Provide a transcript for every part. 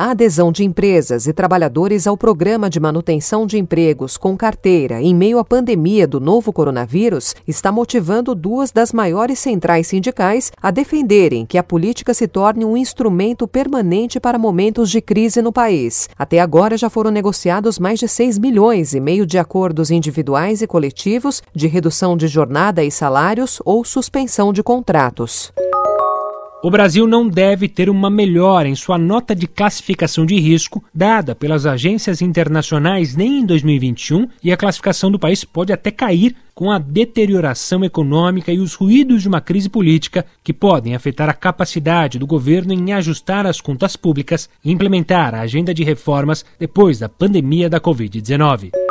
A adesão de empresas e trabalhadores ao programa de manutenção de empregos com carteira em meio à pandemia do novo coronavírus está motivando duas das maiores centrais sindicais a defenderem que a política se torne um instrumento permanente para momentos de crise no país. Até agora já foram negociados mais de 6 milhões e meio de acordos individuais e coletivos de redução de jornada e salários ou suspensão de contratos. O Brasil não deve ter uma melhora em sua nota de classificação de risco dada pelas agências internacionais nem em 2021 e a classificação do país pode até cair com a deterioração econômica e os ruídos de uma crise política que podem afetar a capacidade do governo em ajustar as contas públicas e implementar a agenda de reformas depois da pandemia da Covid-19.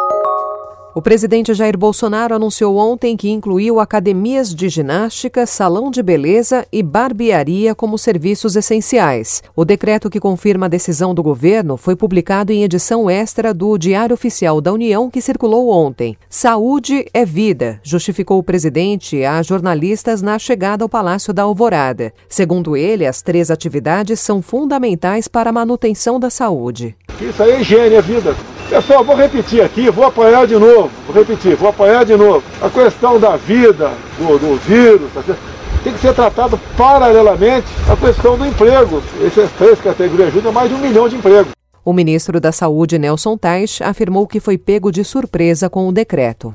O presidente Jair Bolsonaro anunciou ontem que incluiu academias de ginástica, salão de beleza e barbearia como serviços essenciais. O decreto que confirma a decisão do governo foi publicado em edição extra do Diário Oficial da União que circulou ontem. Saúde é vida, justificou o presidente a jornalistas na chegada ao Palácio da Alvorada. Segundo ele, as três atividades são fundamentais para a manutenção da saúde. Isso aí é higiene, é vida. Pessoal, vou repetir aqui, vou apanhar de novo, vou repetir, vou apanhar de novo. A questão da vida, do, do vírus, tá tem que ser tratado paralelamente à questão do emprego. Essas três categorias ajudam mais de um milhão de empregos. O ministro da Saúde, Nelson Tais, afirmou que foi pego de surpresa com o decreto.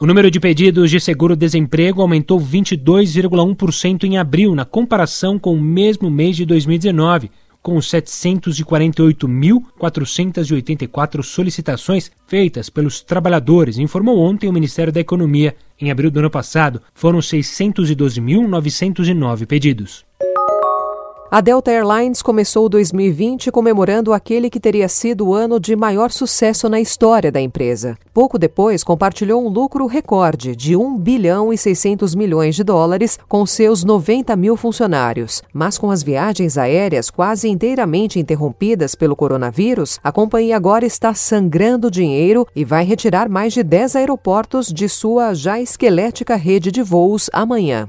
O número de pedidos de seguro-desemprego aumentou 22,1% em abril, na comparação com o mesmo mês de 2019 com 748.484 solicitações feitas pelos trabalhadores, informou ontem o Ministério da Economia. Em abril do ano passado, foram 612.909 pedidos. A Delta Airlines começou 2020 comemorando aquele que teria sido o ano de maior sucesso na história da empresa. Pouco depois, compartilhou um lucro recorde de 1 bilhão e 600 milhões de dólares com seus 90 mil funcionários. Mas com as viagens aéreas quase inteiramente interrompidas pelo coronavírus, a companhia agora está sangrando dinheiro e vai retirar mais de 10 aeroportos de sua já esquelética rede de voos amanhã.